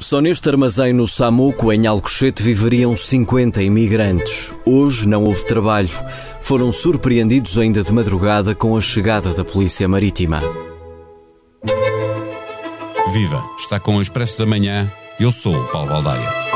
Só neste armazém no Samuco, em Alcochete, viveriam 50 imigrantes. Hoje não houve trabalho. Foram surpreendidos ainda de madrugada com a chegada da Polícia Marítima. Viva! Está com o Expresso da Manhã. Eu sou o Paulo Baldaia.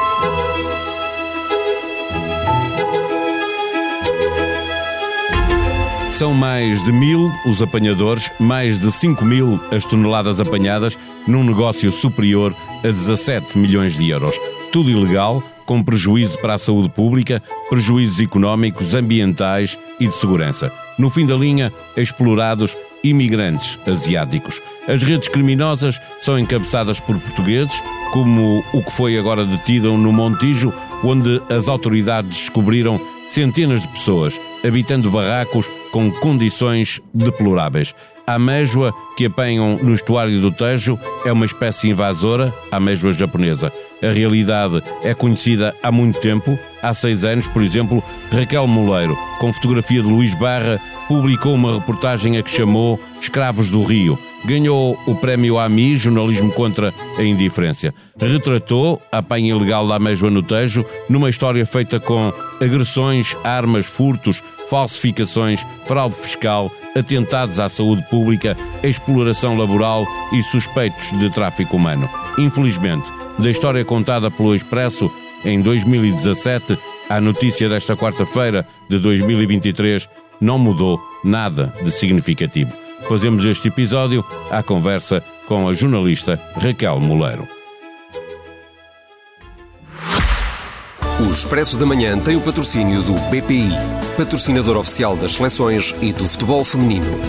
São mais de mil os apanhadores, mais de 5 mil as toneladas apanhadas, num negócio superior a 17 milhões de euros. Tudo ilegal, com prejuízo para a saúde pública, prejuízos económicos, ambientais e de segurança. No fim da linha, explorados imigrantes asiáticos. As redes criminosas são encabeçadas por portugueses, como o que foi agora detido no Montijo, onde as autoridades descobriram centenas de pessoas habitando barracos com condições deploráveis. A amêijoa que apanham no estuário do Tejo é uma espécie invasora, a amêijoa japonesa. A realidade é conhecida há muito tempo. Há seis anos, por exemplo, Raquel Moleiro, com fotografia de Luís Barra, publicou uma reportagem a que chamou Escravos do Rio. Ganhou o prémio AMI, Jornalismo contra a Indiferença. Retratou a apanha ilegal da amêijoa no Tejo numa história feita com agressões, armas, furtos, falsificações, fraude fiscal, atentados à saúde pública, exploração laboral e suspeitos de tráfico humano. Infelizmente, da história contada pelo Expresso em 2017 à notícia desta quarta-feira de 2023, não mudou nada de significativo. Fazemos este episódio à conversa com a jornalista Raquel Moleiro. O Expresso da Manhã tem o patrocínio do BPI, patrocinador oficial das seleções e do futebol feminino.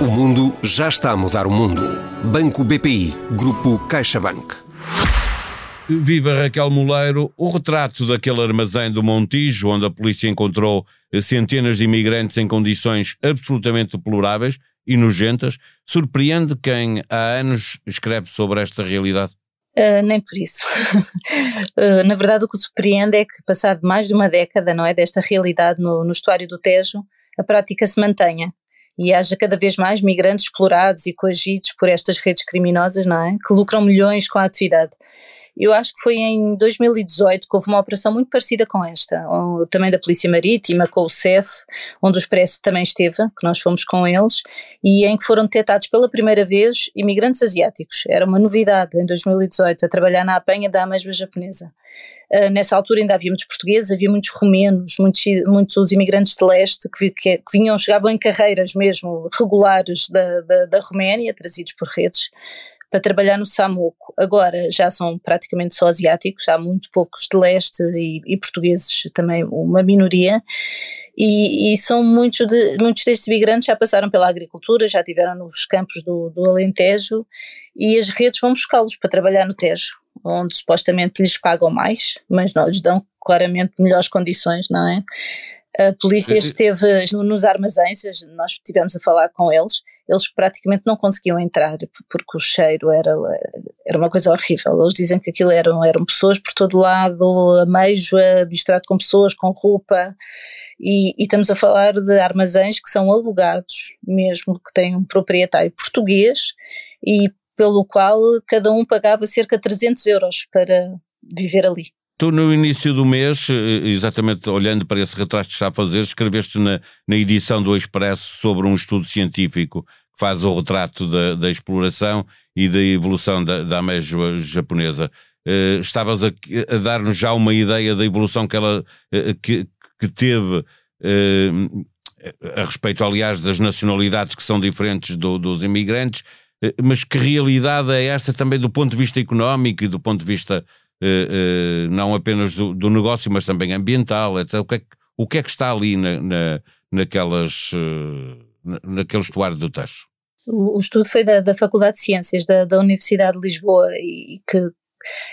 O mundo já está a mudar o mundo. Banco BPI, Grupo CaixaBank. Viva Raquel Moleiro, o retrato daquele armazém do Montijo, onde a polícia encontrou centenas de imigrantes em condições absolutamente deploráveis e nojentas, surpreende quem há anos escreve sobre esta realidade? Uh, nem por isso. uh, na verdade, o que surpreende é que, passado mais de uma década, não é, desta realidade no, no estuário do Tejo, a prática se mantenha e haja cada vez mais migrantes explorados e coagidos por estas redes criminosas, não é, que lucram milhões com a atividade. Eu acho que foi em 2018 que houve uma operação muito parecida com esta, também da Polícia Marítima, com o CEF, onde o Expresso também esteve, que nós fomos com eles, e em que foram detectados pela primeira vez imigrantes asiáticos. Era uma novidade em 2018, a trabalhar na apanha da amêijoa japonesa. Uh, nessa altura ainda havia muitos portugueses, havia muitos romenos, muitos, muitos imigrantes de leste que, que, que vinham, chegavam em carreiras mesmo regulares da, da, da Roménia, trazidos por redes para trabalhar no Samuco. Agora já são praticamente só asiáticos, há muito poucos de leste e, e portugueses também, uma minoria. E, e, são muitos, de, muitos destes imigrantes já passaram pela agricultura, já tiveram nos campos do, do Alentejo e as redes vão buscá-los para trabalhar no Tejo, onde supostamente lhes pagam mais, mas não lhes dão claramente melhores condições, não é? A polícia esteve nos armazéns, nós estivemos a falar com eles eles praticamente não conseguiam entrar porque o cheiro era, era uma coisa horrível. Eles dizem que aquilo eram, eram pessoas por todo lado, ameijoa, misturado com pessoas, com roupa. E, e, estamos a falar de armazéns que são alugados, mesmo que têm um proprietário português e pelo qual cada um pagava cerca de 300 euros para viver ali. Tu, no início do mês, eh, exatamente olhando para esse retrato que está a fazer, escreveste na, na edição do Expresso sobre um estudo científico que faz o retrato da, da exploração e da evolução da, da japonesa. Uh, estavas a, a dar-nos já uma ideia da evolução que ela que, que teve uh, a respeito, aliás, das nacionalidades que são diferentes do, dos imigrantes, mas que realidade é esta também do ponto de vista económico e do ponto de vista não apenas do, do, negócio, mas também ambiental, etc. O que é que, o que, é que está ali na, na naquelas, uh, naquele estuário do Tacho? O, o estudo foi da, da Faculdade de Ciências da, da Universidade de Lisboa e que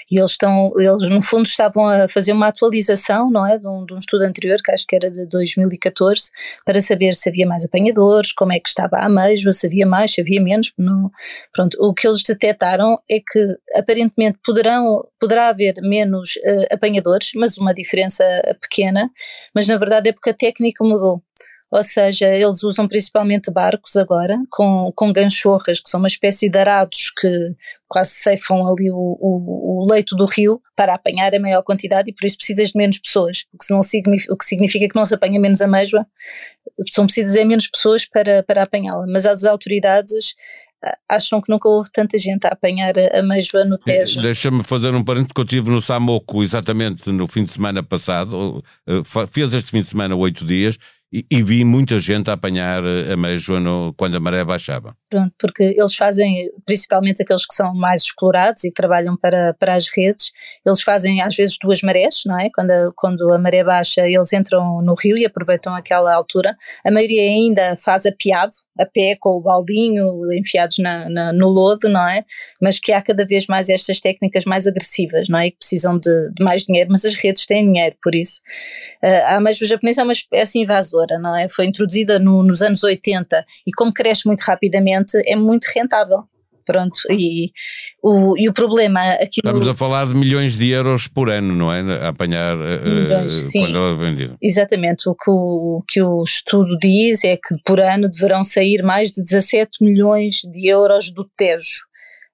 e eles estão, eles no fundo estavam a fazer uma atualização, não é, de um, de um, estudo anterior, que acho que era de 2014, para saber se havia mais apanhadores, como é que estava a ameijoa, se havia mais, se havia menos, não, pronto, o que eles detectaram é que aparentemente poderão, poderá haver menos uh, apanhadores, mas uma diferença pequena, mas na verdade é porque a técnica mudou. Ou seja, eles usam principalmente barcos agora, com, com ganchorras, que são uma espécie de arados que quase ceifam ali o, o, o, leito do rio para apanhar a maior quantidade e por isso precisas de menos pessoas, o que, não significa, o que significa que não se apanha menos amêijoa, são precisas é menos pessoas para, para apanhá-la, mas as autoridades acham que nunca houve tanta gente a apanhar a ameijoa no Tejo. Deixa-me fazer um parênteses que eu estive no Samoco exatamente no fim de semana passado, eh, fez este fim de semana oito dias e, e, vi muita gente a apanhar a ameijoa no, quando a maré baixava. Pronto, porque eles fazem, principalmente aqueles que são mais explorados e trabalham para, para as redes, eles fazem às vezes duas marés, não é? Quando a, quando a maré baixa, eles entram no rio e aproveitam aquela altura. A maioria ainda faz apiado, a pé com o baldinho, enfiados na, na, no lodo, não é? Mas que há cada vez mais estas técnicas mais agressivas, não é? Que precisam de, de mais dinheiro, mas as redes têm dinheiro, por isso. Uh, a ameijoa japonesa é uma espécie invasora, não é? Foi introduzida no, nos anos 80 e como cresce muito rapidamente, é muito rentável. Pronto, e o, e o problema aqui. Estamos a falar de milhões de euros por ano, não é? A apanhar uh, sim, quando ela é vendida. Exatamente. O que o, que o estudo diz é que por ano deverão sair mais de 17 milhões de euros do Tejo.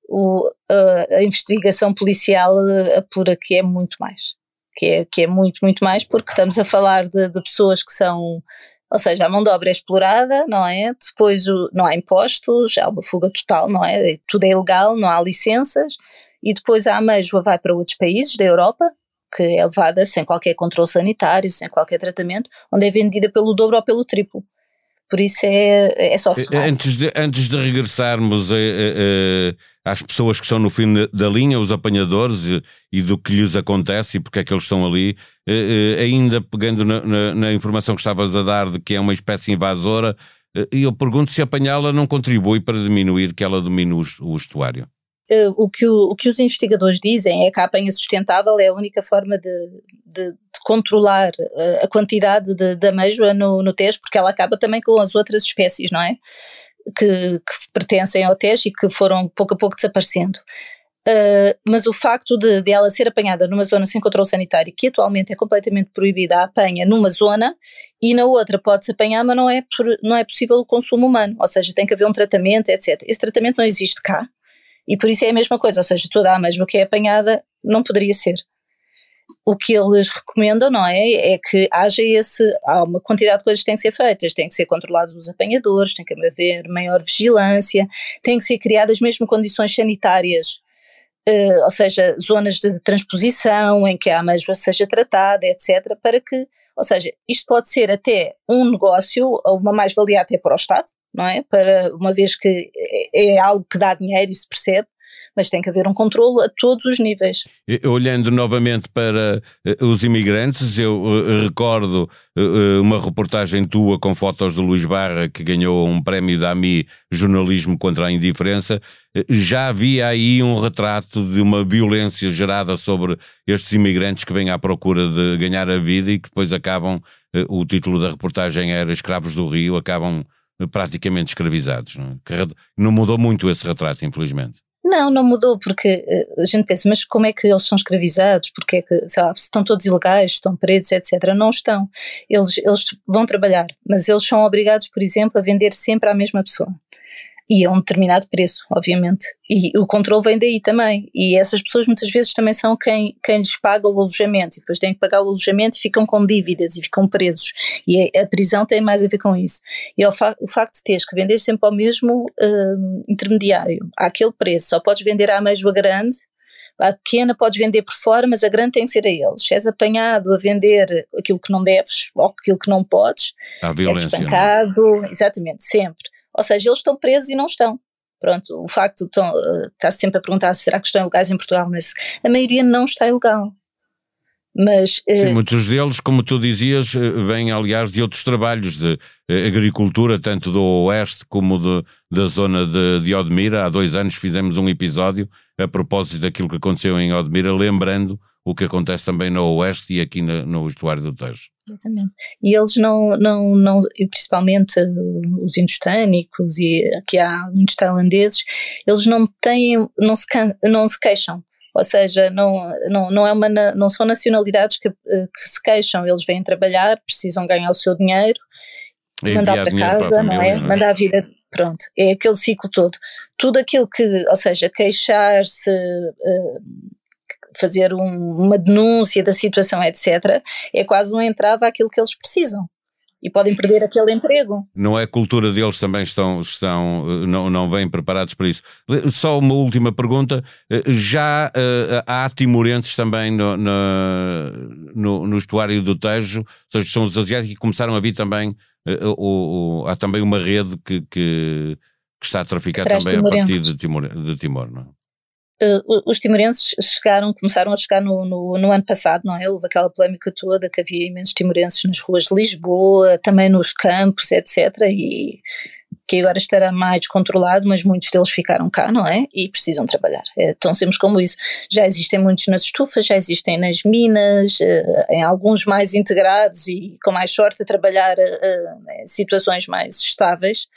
O, a, a investigação policial apura que é muito mais. Que é, que é muito, muito mais, porque estamos a falar de, de pessoas que são ou seja, a mão de obra é explorada, não é? Depois o, não há impostos, há uma fuga total, não é? Tudo é ilegal, não há licenças. E depois a ameijoa vai para outros países da Europa, que é levada sem qualquer controle sanitário, sem qualquer tratamento, onde é vendida pelo dobro ou pelo triplo. Por isso é, é só ferrar. Antes de, antes de regressarmos a, a, a, às pessoas que estão no fim da linha, os apanhadores e, e, do que lhes acontece e porque é que eles estão ali, eh, eh, ainda pegando na, na, na, informação que estavas a dar de que é uma espécie invasora, eh, eu pergunto se apanhá-la não contribui para diminuir que ela domine o, o estuário. Uh, o, que o, o, que os investigadores dizem é que a apanha sustentável é a única forma de, de, de controlar uh, a quantidade de, de ameijoa no, no Tejo, porque ela acaba também com as outras espécies, não é? Que, que pertencem ao Tejo e que foram pouco a pouco desaparecendo. Uh, mas o facto de, de, ela ser apanhada numa zona sem controle sanitário, que atualmente é completamente proibida a apanha numa zona e na outra pode-se apanhar, mas não é, não é possível o consumo humano, ou seja, tem que haver um tratamento, etc. Esse tratamento não existe cá, e por isso é a mesma coisa, ou seja, toda a mesma que é apanhada não poderia ser. O que eles recomendam, não é? É que haja esse. Há uma quantidade de coisas que têm que ser feitas, têm que ser controlados os apanhadores, tem que haver maior vigilância, têm que ser criadas mesmo condições sanitárias Uh, ou seja, zonas de transposição em que a amêijoa seja tratada, etc., para que, ou seja, isto pode ser até um negócio ou uma mais-valia até para o Estado, não é? Para uma vez que é, é algo que dá dinheiro e se percebe, mas tem que haver um controlo a todos os níveis. Olhando novamente para eh, os imigrantes, eu eh, recordo eh, uma reportagem tua com fotos de Luís Barra, que ganhou um prémio da AMI Jornalismo contra a Indiferença. Já havia aí um retrato de uma violência gerada sobre estes imigrantes que vêm à procura de ganhar a vida e que depois acabam, o título da reportagem era Escravos do Rio, acabam praticamente escravizados. Não, é? não mudou muito esse retrato, infelizmente. Não, não mudou, porque eh, a gente pensa, mas como é que eles são escravizados? Porque é que, sabe, se estão todos ilegais, estão presos, etc. Não estão. Eles, eles vão trabalhar, mas eles são obrigados, por exemplo, a vender sempre à mesma pessoa e a um determinado preço, obviamente. E o controle vem daí também. E essas pessoas muitas vezes também são quem, quem lhes paga o alojamento, e depois têm que pagar o alojamento e ficam com dívidas e ficam presos. E a, a prisão tem mais a ver com isso. E o, fa o facto de teres que vender sempre ao mesmo uh, intermediário, àquele preço, só podes vender à mesma grande, a pequena podes vender por fora, mas a grande tem que ser a eles. Se és apanhado a vender aquilo que não deves ou aquilo que não podes, és é? espancado, exatamente, sempre. Ou seja, eles estão presos e não estão. Pronto, o facto de estão, uh, está sempre a perguntar será que estão ilegais em Portugal, mas a maioria não está ilegal. Mas, uh, Sim, muitos deles, como tu dizias, eh, vêm aliás de outros trabalhos de agricultura, tanto do Oeste como de, da zona de, de Odmira. Há dois anos fizemos um episódio a propósito daquilo que aconteceu em Odmira, lembrando o que acontece também no Oeste e aqui no, no estuário do Tejo. Exatamente. E eles não, não, não principalmente os indostânicos e aqui há muitos tailandeses, eles não têm, não se, não se queixam. Ou seja, não, não, não, é uma, não são nacionalidades que, que se queixam, eles vêm trabalhar, precisam ganhar o seu dinheiro mandar para casa, para não é? é? Mandar a vida, pronto, é aquele ciclo todo. Tudo aquilo que, ou seja, queixar-se, uh, fazer um, uma denúncia da situação, etc., é quase um entrave àquilo que eles precisam e podem perder aquele emprego. Não é cultura deles também estão, estão não, não vêm preparados para isso. Só uma última pergunta, já uh, há timorenses também no, no, no, estuário do Tejo, ou seja, são os asiáticos que começaram a vir também, uh, o, o, há também uma rede que, que, que está a traficar também a partir de Timor, de Timor não é? Uh, os timorenses chegaram, começaram a chegar no, no, no, ano passado, não é? Houve aquela polémica toda que havia imensos timorenses nas ruas de Lisboa, também nos campos, etc. E que agora estará mais controlado, mas muitos deles ficaram cá, não é? E precisam trabalhar. É tão simples como isso. Já existem muitos nas estufas, já existem nas minas, uh, em alguns mais integrados e com mais sorte a trabalhar uh, em situações mais estáveis,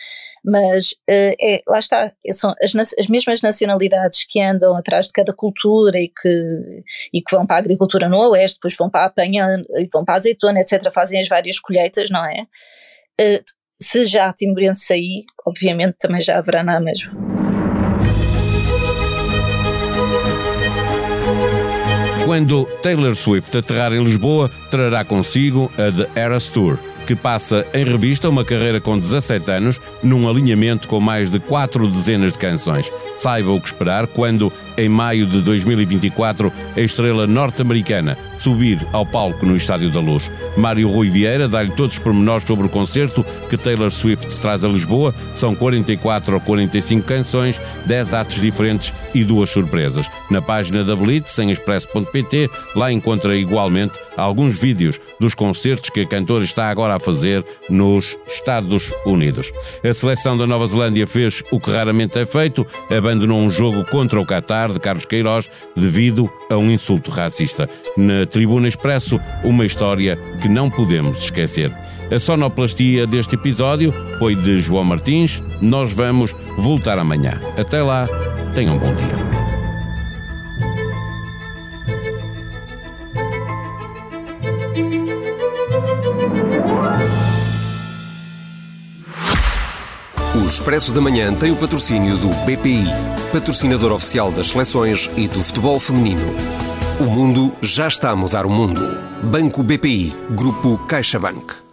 mas é, lá está, são as, as mesmas nacionalidades que andam atrás de cada cultura e que, e que vão para a agricultura no oeste, depois vão para a apanha, vão para a azeitona, etc., fazem as várias colheitas, não é? Se já a Timorense sair, obviamente também já haverá na mesma. Quando Taylor Swift aterrar em Lisboa, trará consigo a The Eras Tour que passa em revista uma carreira com 17 anos, num alinhamento com mais de quatro dezenas de canções. Saiba o que esperar quando, em maio de 2024, a estrela norte-americana subir ao palco no Estádio da Luz. Mário Rui Vieira dá-lhe todos os pormenores sobre o concerto que Taylor Swift traz a Lisboa. São 44 ou 45 canções, 10 atos diferentes e duas surpresas. Na página da Blitz, em expresso.pt, lá encontra igualmente alguns vídeos dos concertos que a cantora está agora a fazer nos Estados Unidos. A seleção da Nova Zelândia fez o que raramente é feito, abandonou um jogo contra o Qatar de Carlos Queiroz devido a um insulto racista. Na Tribuna Expresso, uma história que não podemos esquecer. A sonoplastia deste episódio foi de João Martins. Nós vamos voltar amanhã. Até lá, tenham um bom dia. O Expresso da Manhã tem o patrocínio do BPI, patrocinador oficial das seleções e do futebol feminino. O mundo já está a mudar o mundo. Banco BPI, Grupo CaixaBank.